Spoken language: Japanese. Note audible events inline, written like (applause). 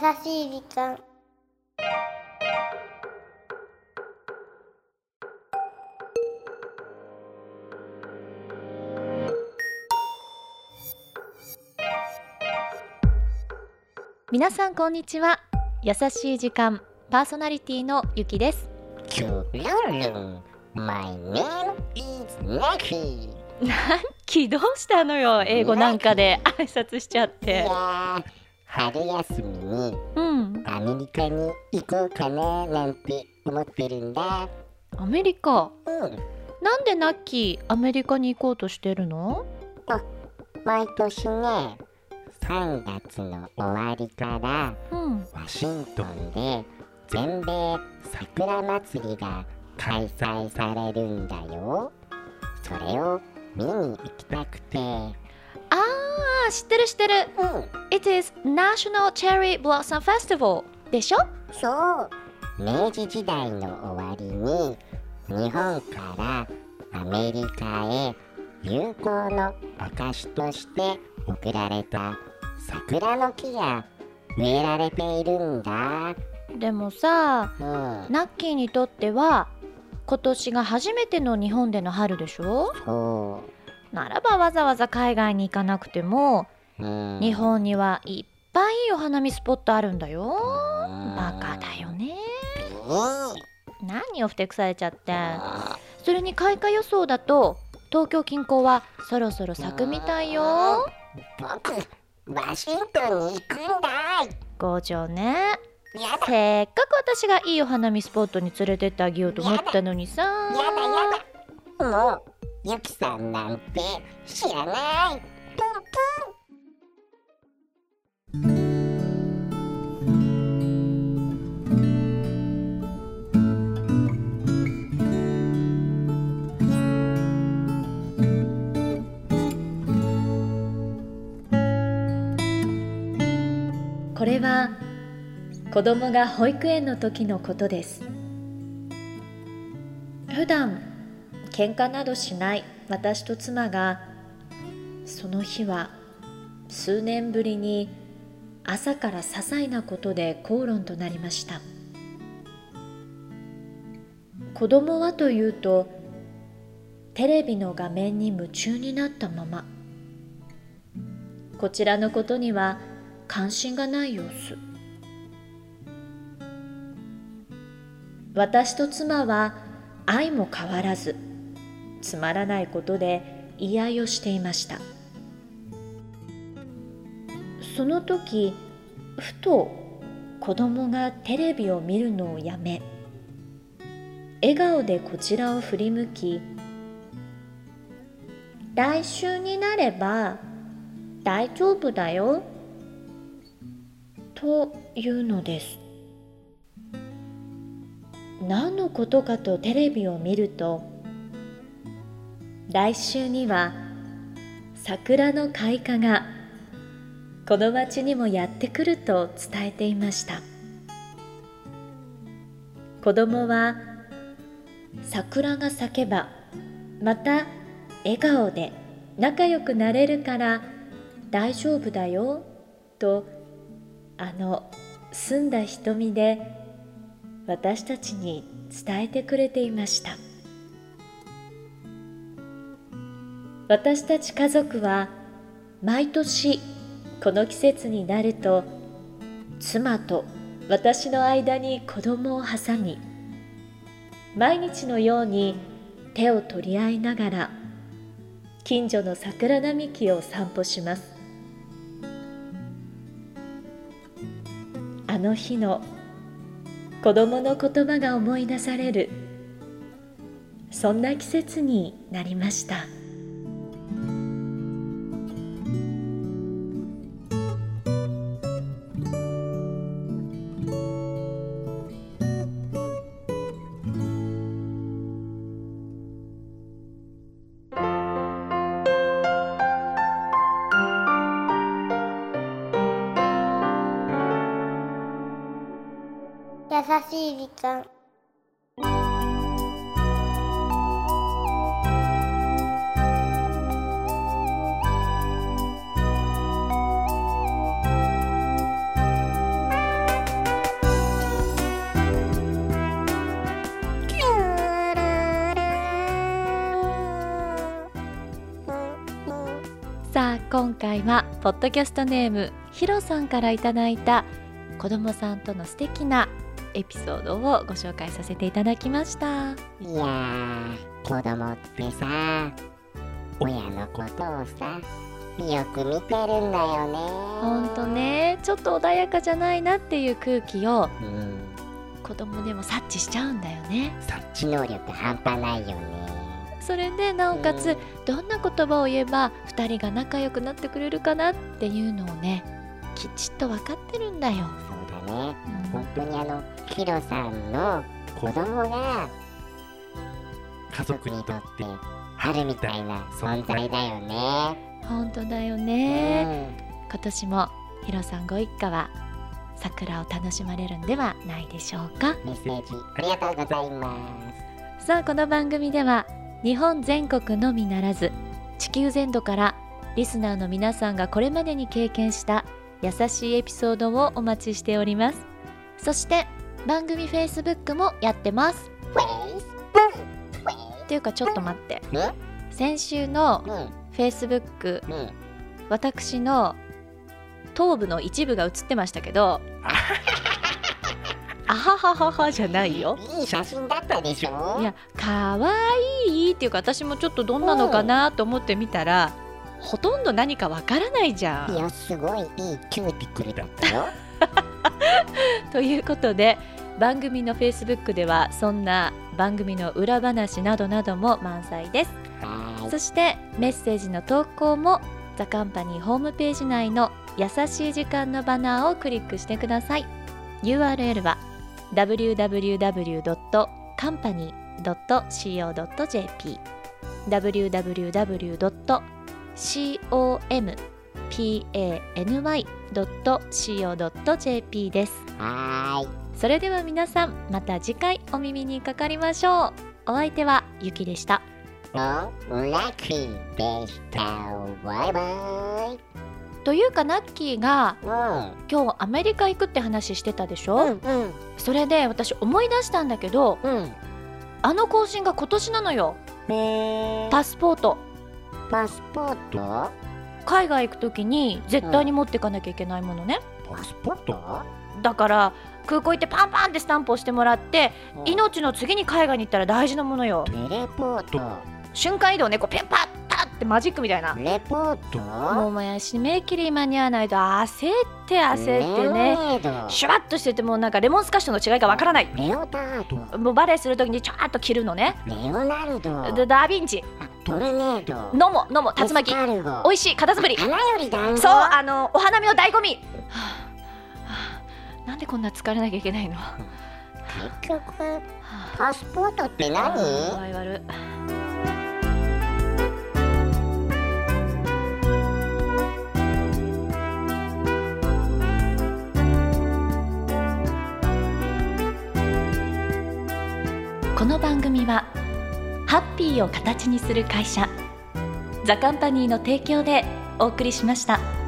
しい時間。皆さんこんにちは。優しい時間パーソナリティのゆきです。キュルルン My name is Naki (laughs) 起動したのよ英語なんかで。挨拶しちゃっいて春休みにうん。アメリカに行こうかななんて思ってるんだ。アメリカ。うん。なんでナッキーアメリカに行こうとしてるの？毎年ね3月の終わりからうん。ワシントンで全米桜祭りが開催されるんだよ。それを見に行きたくて。うん知ってる知ってる。It is National Cherry Blossom Festival でしょ？そう。明治時代の終わりに日本からアメリカへ友好の証として送られた桜の木が植えられているんだ。でもさうん。ナッキーにとっては今年が初めての日本での春でしょ？そならばわざわざ海外に行かなくても日本にはいっぱいいいお花見スポットあるんだよ。うん。バカだよね。うん。何をふてくされちゃって。それに開花予想だと東京近郊はそろそろ咲くみたいよ。僕ワシントンに行くんだ五条ね。せっかく私がいいお花見スポットに連れてってあげようと思ったのにさ。やだやだ。もうゆきさんなんて知らない。プンプこれは子供が保育園の時のことです。普段喧嘩などしない。私と妻がその日は数年ぶりに朝から些細なことで口論となりました。子供はというとテレビの画面に夢中になったまま。こちらのことには関心がない様子。私と妻は愛も変わらずつまらないことで言い合いをしていました。その時ふと子供がテレビを見るのをやめ笑顔でこちらを振り向き来週になれば大丈夫だよというのです。何のことかとテレビを見ると来週には桜の開花がこの町にもやってくると伝えていました。子供は桜が咲けばまた笑顔で仲良くなれるから大丈夫だよとあの澄んだ瞳で私たちに伝えてくれていました。私たち家族は毎年この季節になると妻と私の間に子供を挟み毎日のように手を取り合いながら近所の桜並木を散歩します。あの日の子供の言葉が思い出されるそんな季節になりました。しい時間。さあ今回はポッドキャストネームひろさんからいただいた子供さんとの素敵なエピソードをご紹介させていただきました。いやー子供ってさ親のことをさよく見てるんだよね。ほんとね。ちょっと穏やかじゃないなっていう空気をうん。子供でも察知しちゃうんだよね。察知能力半端ないよね。それでなおかつうん。どんな言葉を言えば2人が仲良くなってくれるかなっていうのをねきちっと分かってるんだよ、ね。うん。本当にあのヒロさんの子供が家族にとって春みたいな存在だよね。本当だようね、ん。今年もヒロさんご一家は桜を楽しまれるんではないでしょうか。メッセージありがとうございまさあこの番組では日本全国のみならず地球全土からリスナーの皆さんがこれまでに経験した優しいエピソードをお待ちしております。そして番組 Facebook もやってます。す。フェイスっていうかちょっと待って。先週の Facebook うん私の頭部の一部が映ってましたけどあはははは。じゃないよ。いい写真だったでしょ？いやかわいいっていうか私もちょっとどんなのかなと思ってみたらほとんど何かわからないじゃん。いやすごいいいキューティクルだったよ。(laughs) ということで番組の Facebook ではそんな番組の裏話などなども満載です。そしてメッセージの投稿もザカンパニーホームページ内の優しい時間のバナーをクリックしてください URL は www.company.co.jp www.company.co.jp です。はーい。それでは皆さんまた次回お耳にかかりましょう。お相手はゆきでした。おラッキーでした。バイバイ。というかナッキーがうん。今日アメリカ行くって話してたでしょ、うんうん。それで私思い出したんだけどうん。あの更新が今年なのよ。えー。パスポートパスポート？海外行く時に絶対に持っていかなきゃいけないものね、パスポート？だから空港行ってパンパンってスタンプをしてもらって命の次に海外に行ったら大事なものよ。テレポート。瞬間移動ねこうペンパッパッってマジックみたいな。レポート？もうもう締め切り間に合わないと焦って焦ってね。シュワッとしててもうなんかレモンスカッシュの違いがわからない。レオタードもうバレエする時にちょーっと切るのね。レオナルド。でダ・ヴィンチトルネード。飲も飲も竜巻。美味しい。カタツムリ。花より団子？そうあのお花見の醍醐味、はあはあ。なんでこんな疲れなきゃいけないの、は結局あパスポートって何？この番組はハッピーを形にする会社ザカンパニーの提供でお送りしました。